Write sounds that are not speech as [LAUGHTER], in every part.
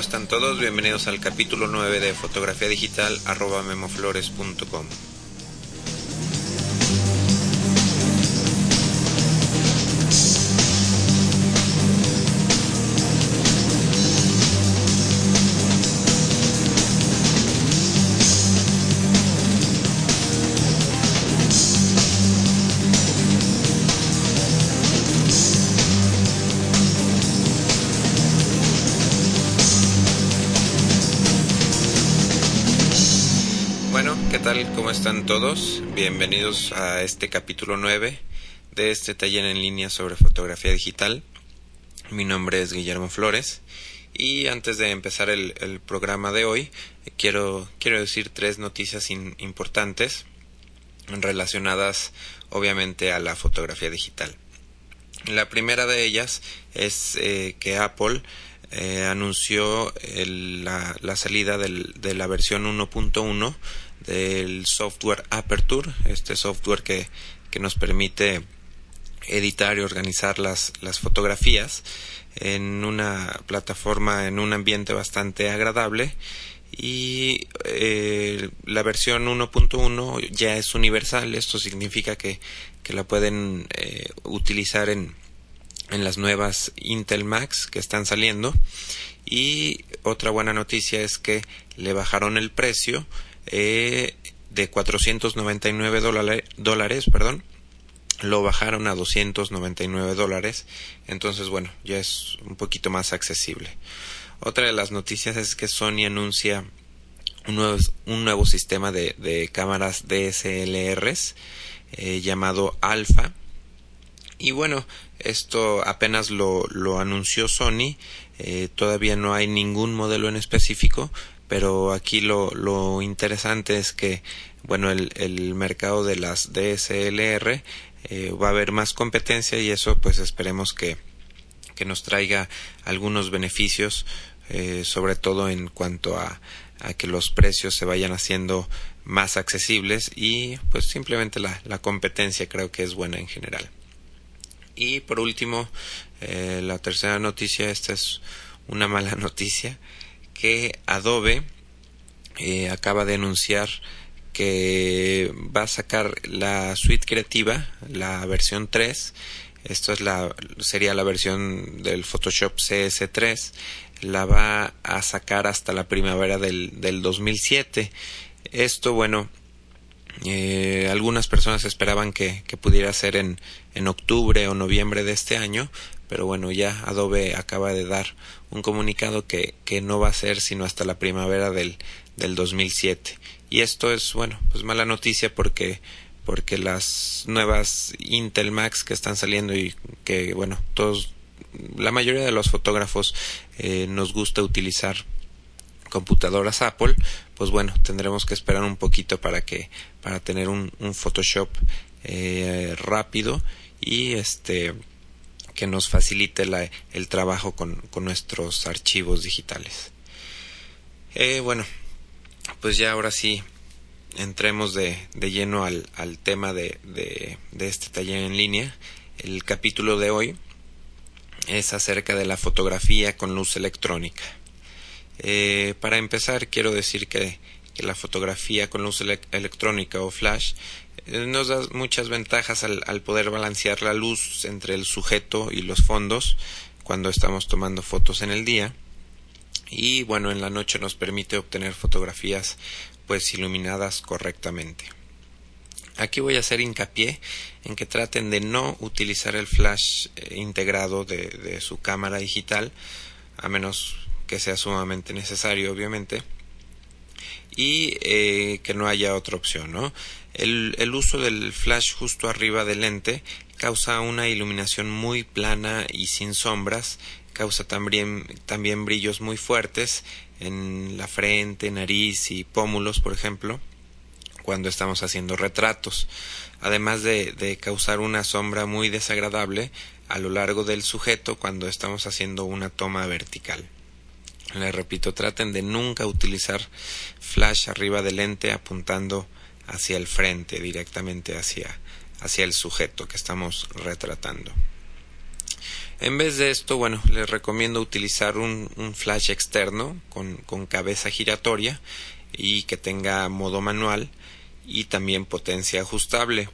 están todos? Bienvenidos al capítulo 9 de fotografía digital arroba memoflores.com. ¿Cómo están todos? Bienvenidos a este capítulo 9 de este taller en línea sobre fotografía digital. Mi nombre es Guillermo Flores y antes de empezar el, programa de hoy quiero, quiero decir tres noticias importantes relacionadas obviamente a la fotografía digital. La primera de ellas es eh, que Apple eh, anunció la, la, salida de la versión 1.1 del software Aperture, este software que, que nos permite editar y organizar las, las fotografías en una plataforma, en un ambiente bastante agradable. Y eh, la versión 1.1 ya es universal, esto significa que, que la pueden eh, utilizar en, en las nuevas Intel Macs que están saliendo. Y otra buena noticia es que le bajaron el precio eh, de 499 dólares, dólares perdón, lo bajaron a 299 dólares. Entonces, bueno, ya es un poquito más accesible. Otra de las noticias es que Sony anuncia un nuevo, sistema de, cámaras DSLRs eh, llamado Alpha. Y bueno, esto apenas lo, lo anunció Sony. Eh, todavía no hay ningún modelo en específico, pero aquí lo, lo interesante es que bueno el, el mercado de las DSLR eh, va a haber más competencia y eso pues esperemos que, que nos traiga algunos beneficios eh, sobre todo en cuanto a, a, que los precios se vayan haciendo más accesibles y pues simplemente la, la competencia creo que es buena en general. Y por último eh, la tercera noticia esta es una mala [LAUGHS] noticia que Adobe eh, acaba de anunciar que va a sacar la suite creativa, la versión 3. Esto es la, sería la versión del Photoshop CS3. La va a sacar hasta la primavera del, del 2007. Esto, bueno, eh, algunas personas esperaban que, que pudiera ser en, en octubre o noviembre de este año, pero bueno, ya Adobe acaba de dar un comunicado que, que no va a ser sino hasta la primavera del, del 2007. Y esto es, bueno, pues mala noticia porque porque las nuevas Intel Max que están saliendo y que, bueno, todos, la mayoría de los fotógrafos eh, nos gusta utilizar computadoras Apple, pues bueno, tendremos que esperar un poquito para que, para tener un, Photoshop eh, rápido y este que nos facilite la, el trabajo con, nuestros archivos digitales. Eh, bueno, pues ya ahora sí entremos de, de lleno al, al tema de, de, este taller en línea. El capítulo de hoy es acerca de la fotografía con luz electrónica. Eh, para empezar, quiero decir que, la fotografía con luz electrónica o flash nos da muchas ventajas al, poder balancear la luz entre el sujeto y los fondos cuando estamos tomando fotos en el día y bueno en la noche nos permite obtener fotografías pues iluminadas correctamente aquí voy a hacer hincapié en que traten de no utilizar el flash eh, integrado de, de su cámara digital a menos que sea sumamente necesario obviamente y eh, que no haya otra opción ¿no? El, uso del flash justo arriba del lente causa una iluminación muy plana y sin sombras, causa también, también brillos muy fuertes en la frente, nariz y pómulos, por ejemplo, cuando estamos haciendo retratos, además de, de causar una sombra muy desagradable a lo largo del sujeto cuando estamos haciendo una toma vertical. Les repito, traten de nunca utilizar flash arriba del lente apuntando hacia el frente, directamente hacia, hacia el sujeto que estamos retratando. En vez de esto, bueno, les recomiendo utilizar un, flash externo con, con, cabeza giratoria y que tenga modo manual y también potencia ajustable.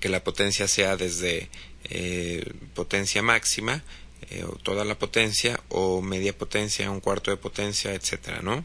Que la potencia sea desde eh, potencia máxima, eh, o toda la potencia, o media potencia, un cuarto de potencia, etcétera, ¿no?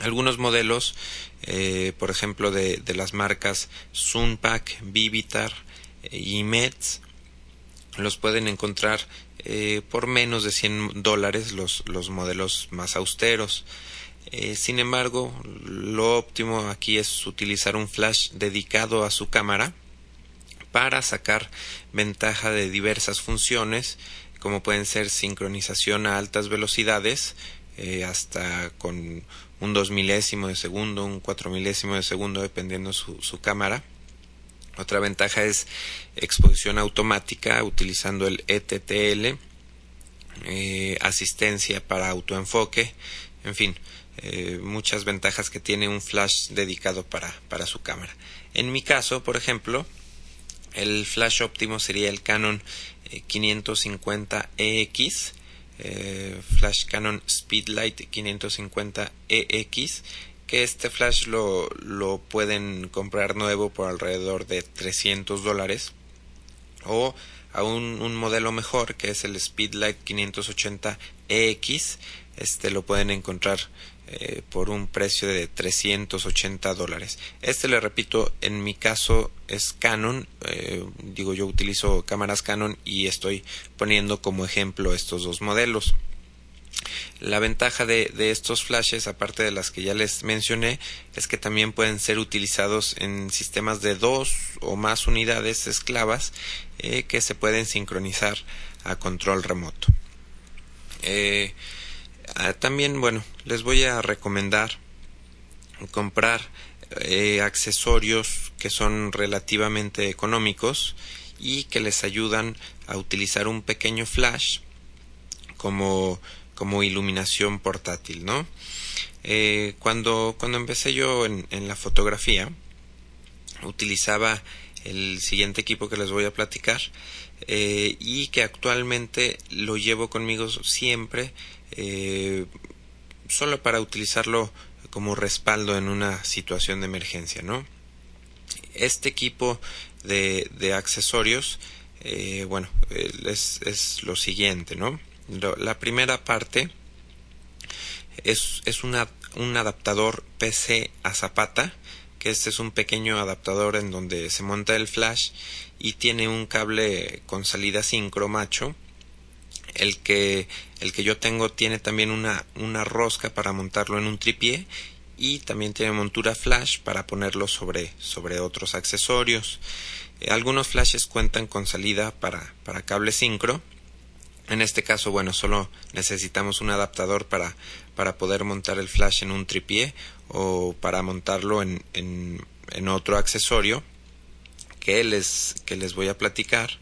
Algunos modelos, eh, por ejemplo, de, de, las marcas Sunpack, Vivitar y Mets, los pueden encontrar eh, por menos de 100 dólares los, los modelos más austeros. Eh, sin embargo, lo óptimo aquí es utilizar un flash dedicado a su cámara para sacar ventaja de diversas funciones, como pueden ser sincronización a altas velocidades, eh, hasta con un dos milésimo de segundo, un cuatro milésimo de segundo, dependiendo su, su cámara otra ventaja es exposición automática utilizando el ETTL, eh, asistencia para autoenfoque, en fin, eh, muchas ventajas que tiene un flash dedicado para, para su cámara. En mi caso, por ejemplo, el flash óptimo sería el Canon 550EX, eh, Flash Canon Speedlight 550EX, que este flash lo, lo pueden comprar nuevo por alrededor de 300 dólares o a un, un, modelo mejor que es el Speedlight 580 EX este lo pueden encontrar eh, por un precio de 380 dólares este le repito en mi caso es Canon eh, digo yo utilizo cámaras Canon y estoy poniendo como ejemplo estos dos modelos la ventaja de, estos flashes, aparte de las que ya les mencioné, es que también pueden ser utilizados en sistemas de dos o más unidades esclavas eh, que se pueden sincronizar a control remoto. Ah, también, bueno, les voy a recomendar comprar eh, accesorios que son relativamente económicos y que les ayudan a utilizar un pequeño flash como como iluminación portátil, ¿no? Eh, cuando, cuando empecé yo en, la fotografía, utilizaba el siguiente equipo que les voy a platicar eh, y que actualmente lo llevo conmigo siempre eh, solo para utilizarlo como respaldo en una situación de emergencia, ¿no? Este equipo de, accesorios, eh, bueno, es, lo siguiente, ¿no? La primera parte es, es un adaptador PC a zapata, que este es un pequeño adaptador en donde se monta el flash y tiene un cable con salida sincro macho. El que, el que yo tengo tiene también una, una rosca para montarlo en un tripié y también tiene montura flash para ponerlo sobre, sobre otros accesorios. Eh, algunos flashes cuentan con salida para, para cable sincro en este caso, bueno, solo necesitamos un adaptador para, para poder montar el flash en un tripié o para montarlo en, en, en otro accesorio que les, que les voy a platicar.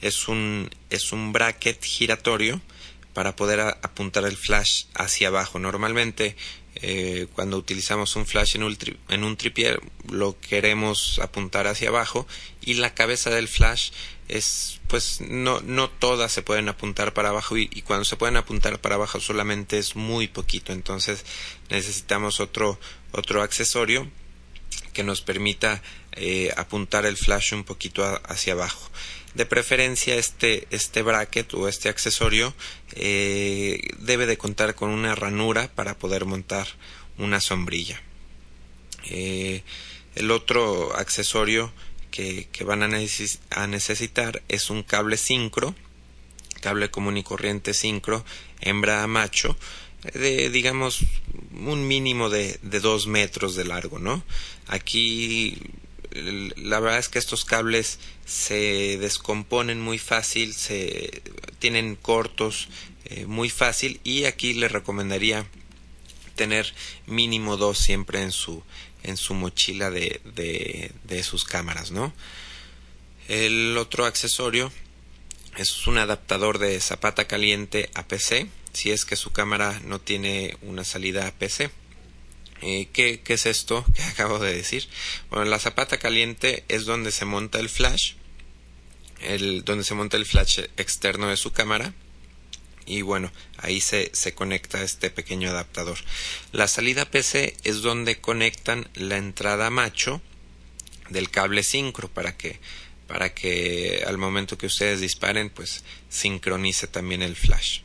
Es un, es un bracket giratorio para poder apuntar el flash hacia abajo. Normalmente eh, cuando utilizamos un flash en un, tri, en un lo queremos apuntar hacia abajo y la cabeza del flash es pues no no todas se pueden apuntar para abajo y, y, cuando se pueden apuntar para abajo solamente es muy poquito entonces necesitamos otro otro accesorio que nos permita eh, apuntar el flash un poquito hacia abajo. De preferencia este este bracket o este accesorio eh, debe de contar con una ranura para poder montar una sombrilla. Eh, el otro accesorio que, que van a, neces a, necesitar es un cable sincro, cable común y corriente sincro, hembra a macho, de digamos un mínimo de, de dos metros de largo, ¿no? Aquí la verdad es que estos cables se descomponen muy fácil, se tienen cortos eh, muy fácil y aquí le recomendaría tener mínimo dos siempre en su en su mochila de, de, de sus cámaras, ¿no? El otro accesorio es un adaptador de zapata caliente a PC, si es que su cámara no tiene una salida PC. Eh, ¿qué, ¿Qué es esto [LAUGHS] que acabo de decir? Bueno, la zapata caliente es donde se monta el flash el, donde se monta el flash externo de su cámara y bueno, ahí se, se conecta este pequeño adaptador. La salida PC es donde conectan la entrada macho del cable sincro para que para que al momento que ustedes disparen pues sincronice también el flash.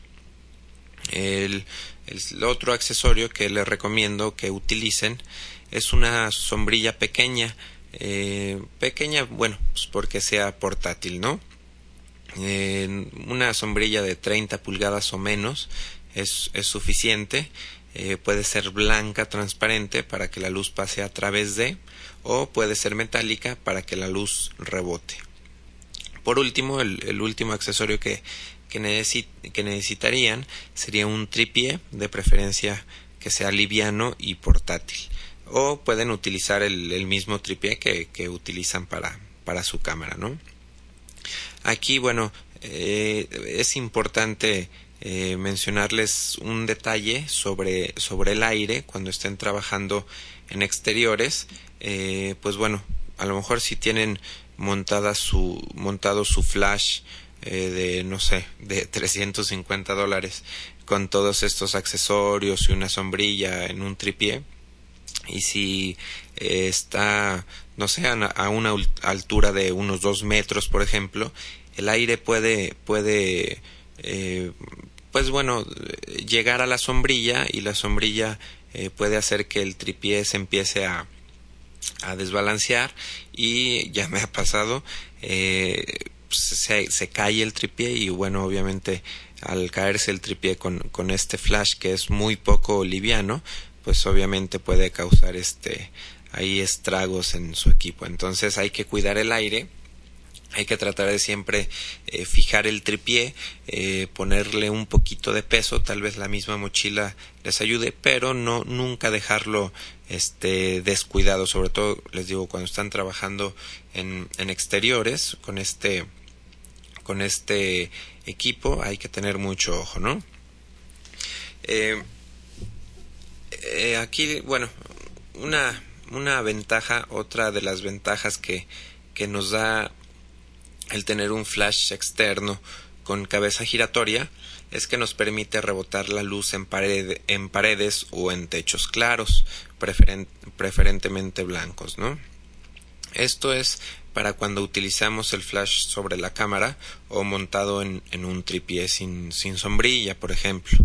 El, el otro accesorio que les recomiendo que utilicen es una sombrilla pequeña, eh, pequeña, bueno, pues porque sea portátil, ¿no? Eh, una sombrilla de 30 pulgadas o menos es, es suficiente. Eh, puede ser blanca, transparente, para que la luz pase a través de, o puede ser metálica para que la luz rebote. Por último, el, último accesorio que, que, necesitarían sería un tripié, de preferencia que sea liviano y portátil. O pueden utilizar el, mismo tripié que, utilizan para, para su cámara, ¿no? Aquí, bueno, eh, es importante eh, mencionarles un detalle sobre, sobre el aire cuando estén trabajando en exteriores. Eh, pues bueno, a lo mejor si tienen montada su, montado su flash de, no sé, de 350 dólares con todos estos accesorios y una sombrilla en un tripié. Y si está no sé, a una altura de unos dos metros, por ejemplo, el aire puede, puede, eh, pues bueno, llegar a la sombrilla y la sombrilla eh, puede hacer que el tripié se empiece a, a desbalancear y ya me ha pasado, eh, se, cae el tripié y bueno, obviamente al caerse el tripié con, con este flash que es muy poco liviano, pues obviamente puede causar este hay estragos en su equipo. Entonces hay que cuidar el aire. Hay que tratar de siempre eh, fijar el tripié, eh, ponerle un poquito de peso, tal vez la misma mochila les ayude, pero no nunca dejarlo este descuidado, sobre todo les digo cuando están trabajando en, en exteriores con este con este equipo hay que tener mucho ojo, ¿no? Eh, aquí, bueno, una una ventaja, otra de las ventajas que, que nos da el tener un flash externo con cabeza giratoria es que nos permite rebotar la luz en, paredes o en techos claros, preferentemente blancos, ¿no? Esto es para cuando utilizamos el flash sobre la cámara o montado en, un tripié sin, sin sombrilla, por ejemplo.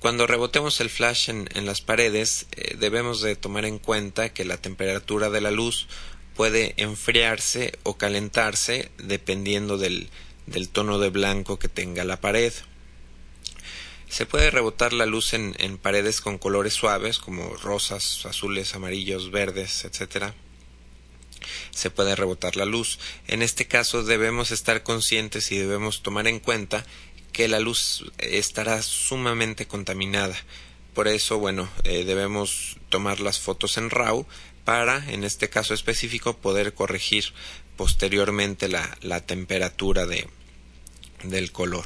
Cuando rebotemos el flash en, las paredes, eh, debemos de tomar en cuenta que la temperatura de la luz puede enfriarse o calentarse dependiendo del, del tono de blanco que tenga la pared. Se puede rebotar la luz en, en, paredes con colores suaves como rosas, azules, amarillos, verdes, etc. Se puede rebotar la luz. En este caso debemos estar conscientes y debemos tomar en cuenta que la luz estará sumamente contaminada. Por eso, bueno, eh, debemos tomar las fotos en RAW para, en este caso específico, poder corregir posteriormente la, la temperatura de, del color.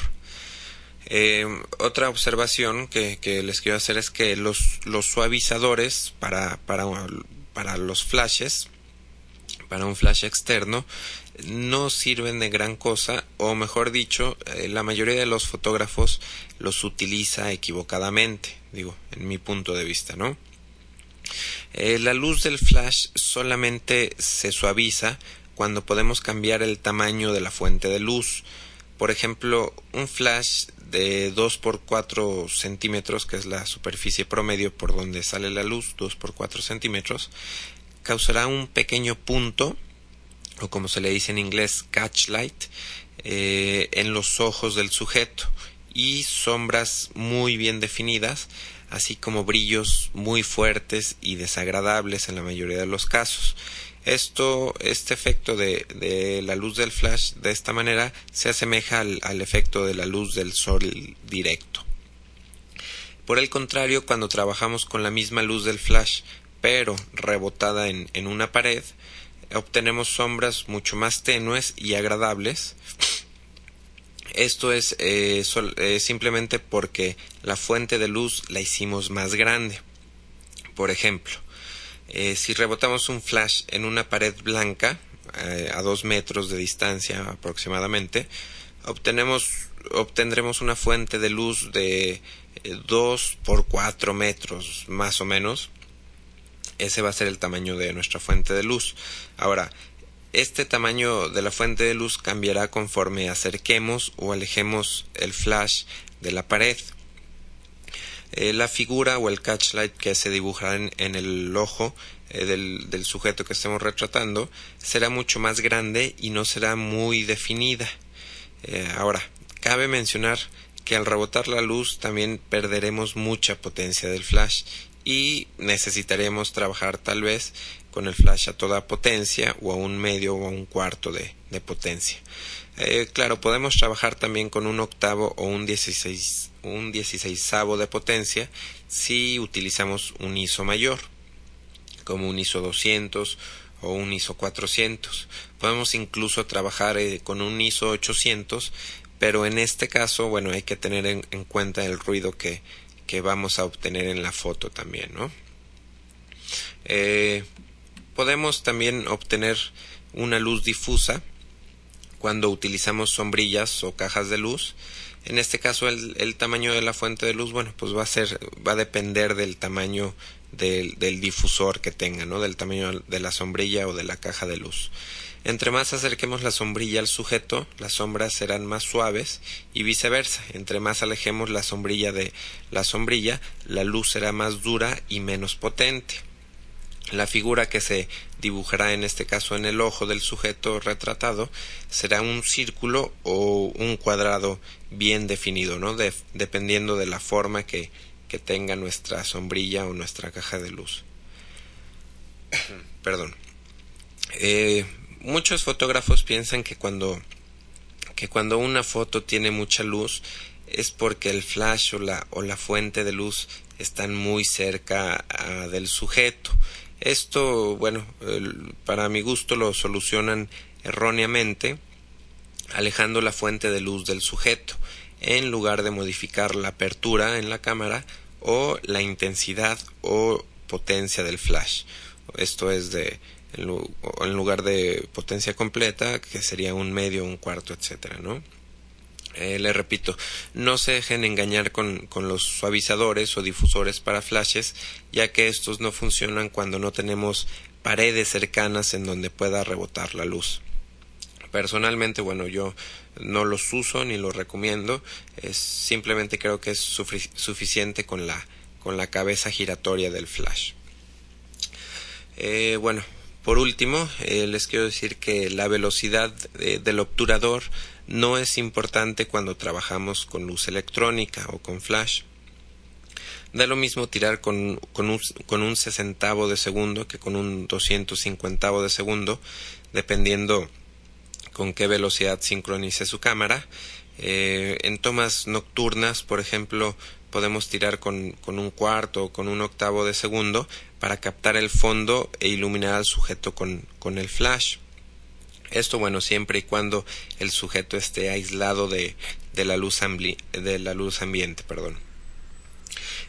Eh, otra observación que, que, les quiero hacer es que los, los suavizadores para, para, para los flashes, para un flash externo, no sirven de gran cosa o mejor dicho eh, la mayoría de los fotógrafos los utiliza equivocadamente digo en mi punto de vista no eh, la luz del flash solamente se suaviza cuando podemos cambiar el tamaño de la fuente de luz. Por ejemplo un flash de 2 por 4 centímetros que es la superficie promedio por donde sale la luz 2 por 4 centímetros causará un pequeño punto o como se le dice en inglés catchlight eh, en los ojos del sujeto y sombras muy bien definidas así como brillos muy fuertes y desagradables en la mayoría de los casos esto este efecto de, la luz del flash de esta manera se asemeja al, efecto de la luz del sol directo por el contrario cuando trabajamos con la misma luz del flash pero rebotada en una pared obtenemos sombras mucho más tenues y agradables. Esto es eh, eh, simplemente porque la fuente de luz la hicimos más grande. Por ejemplo, eh, si rebotamos un flash en una pared blanca, a 2 metros de distancia aproximadamente, obtenemos, obtendremos una fuente de luz de 2 eh, por 4 metros más o menos. Ese va a ser el tamaño de nuestra fuente de luz. Ahora, este tamaño de la fuente de luz cambiará conforme acerquemos o alejemos el flash de la pared. Eh, la figura o el catchlight que se dibujará en, el ojo eh, del, sujeto que estemos retratando será mucho más grande y no será muy definida. Eh, ahora, cabe mencionar que al rebotar la luz también perderemos mucha potencia del flash y necesitaremos trabajar tal vez con el flash a toda potencia o a un medio o a un cuarto de, potencia. Eh, claro, podemos trabajar también con un octavo o un dieciséis, un dieciséisavo de potencia si utilizamos un ISO mayor, como un ISO 200 o un ISO 400. Podemos incluso trabajar eh, con un ISO 800, pero en este caso, bueno, hay que tener en, cuenta el ruido que, que, vamos a obtener en la foto también, ¿no? Eh, podemos también obtener una luz difusa cuando utilizamos sombrillas o cajas de luz. En este caso el, tamaño de la fuente de luz, bueno, pues va a ser, va a depender del tamaño del, del, difusor que tenga, ¿no? Del tamaño de la sombrilla o de la caja de luz. Entre más acerquemos la sombrilla al sujeto, las sombras serán más suaves y viceversa. Entre más alejemos la sombrilla de la sombrilla, la luz será más dura y menos potente. La figura que se dibujará en este caso en el ojo del sujeto retratado será un círculo o un cuadrado bien definido, ¿no? dependiendo de la forma que, que tenga nuestra sombrilla o nuestra caja de luz. [COUGHS] Perdón. Eh, muchos fotógrafos piensan que cuando que cuando una foto tiene mucha luz es porque el flash o la, o la fuente de luz están muy cerca ah, del sujeto esto, bueno, para mi gusto lo solucionan erróneamente alejando la fuente de luz del sujeto en lugar de modificar la apertura en la cámara o la intensidad o potencia del flash. Esto es de en lugar de potencia completa, que sería un medio, un cuarto, etcétera, ¿no? Eh, le repito, no se dejen engañar con, con, los suavizadores o difusores para flashes, ya que estos no funcionan cuando no tenemos paredes cercanas en donde pueda rebotar la luz. Personalmente, bueno, yo no los uso ni los recomiendo, es, simplemente creo que es suficiente con la, con la cabeza giratoria del flash. Eh, bueno, por último, eh, les quiero decir que la velocidad del obturador no es importante cuando trabajamos con luz electrónica o con flash. Da lo mismo tirar con, un, con sesentavo de segundo que con un doscientos cincuentavo de segundo, dependiendo con qué velocidad sincronice su cámara. Eh, en tomas nocturnas, por ejemplo, podemos tirar con, un cuarto o con un octavo de segundo para captar el fondo e iluminar al sujeto con el flash. Esto, bueno, siempre y cuando el sujeto esté aislado de, de, la, luz de la luz ambiente. Perdón.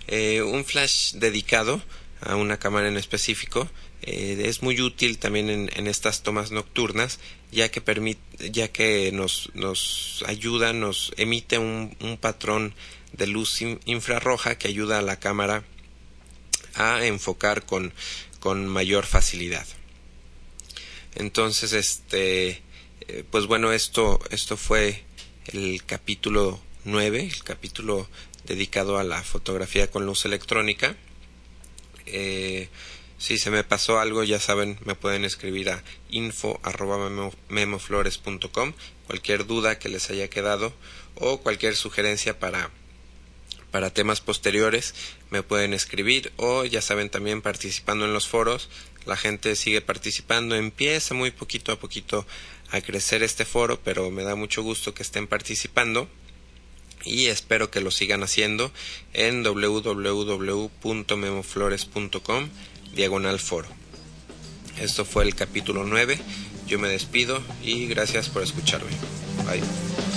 Eh, un flash dedicado a una cámara en específico eh, es muy útil también en, en, estas tomas nocturnas ya que permite ya que nos, nos ayuda nos emite un, un patrón de luz infrarroja que ayuda a la cámara a enfocar con, con mayor facilidad entonces, este, eh, pues bueno, esto, esto fue el capítulo 9, el capítulo dedicado a la fotografía con luz electrónica. Eh, si se me pasó algo, ya saben, me pueden escribir a info memoflores.com cualquier duda que les haya quedado o cualquier sugerencia para para temas posteriores me pueden escribir o ya saben también participando en los foros la gente sigue participando empieza muy poquito a poquito a crecer este foro pero me da mucho gusto que estén participando y espero que lo sigan haciendo en www.memoflores.com diagonal foro. Esto fue el capítulo 9 yo me despido y gracias por escucharme. Bye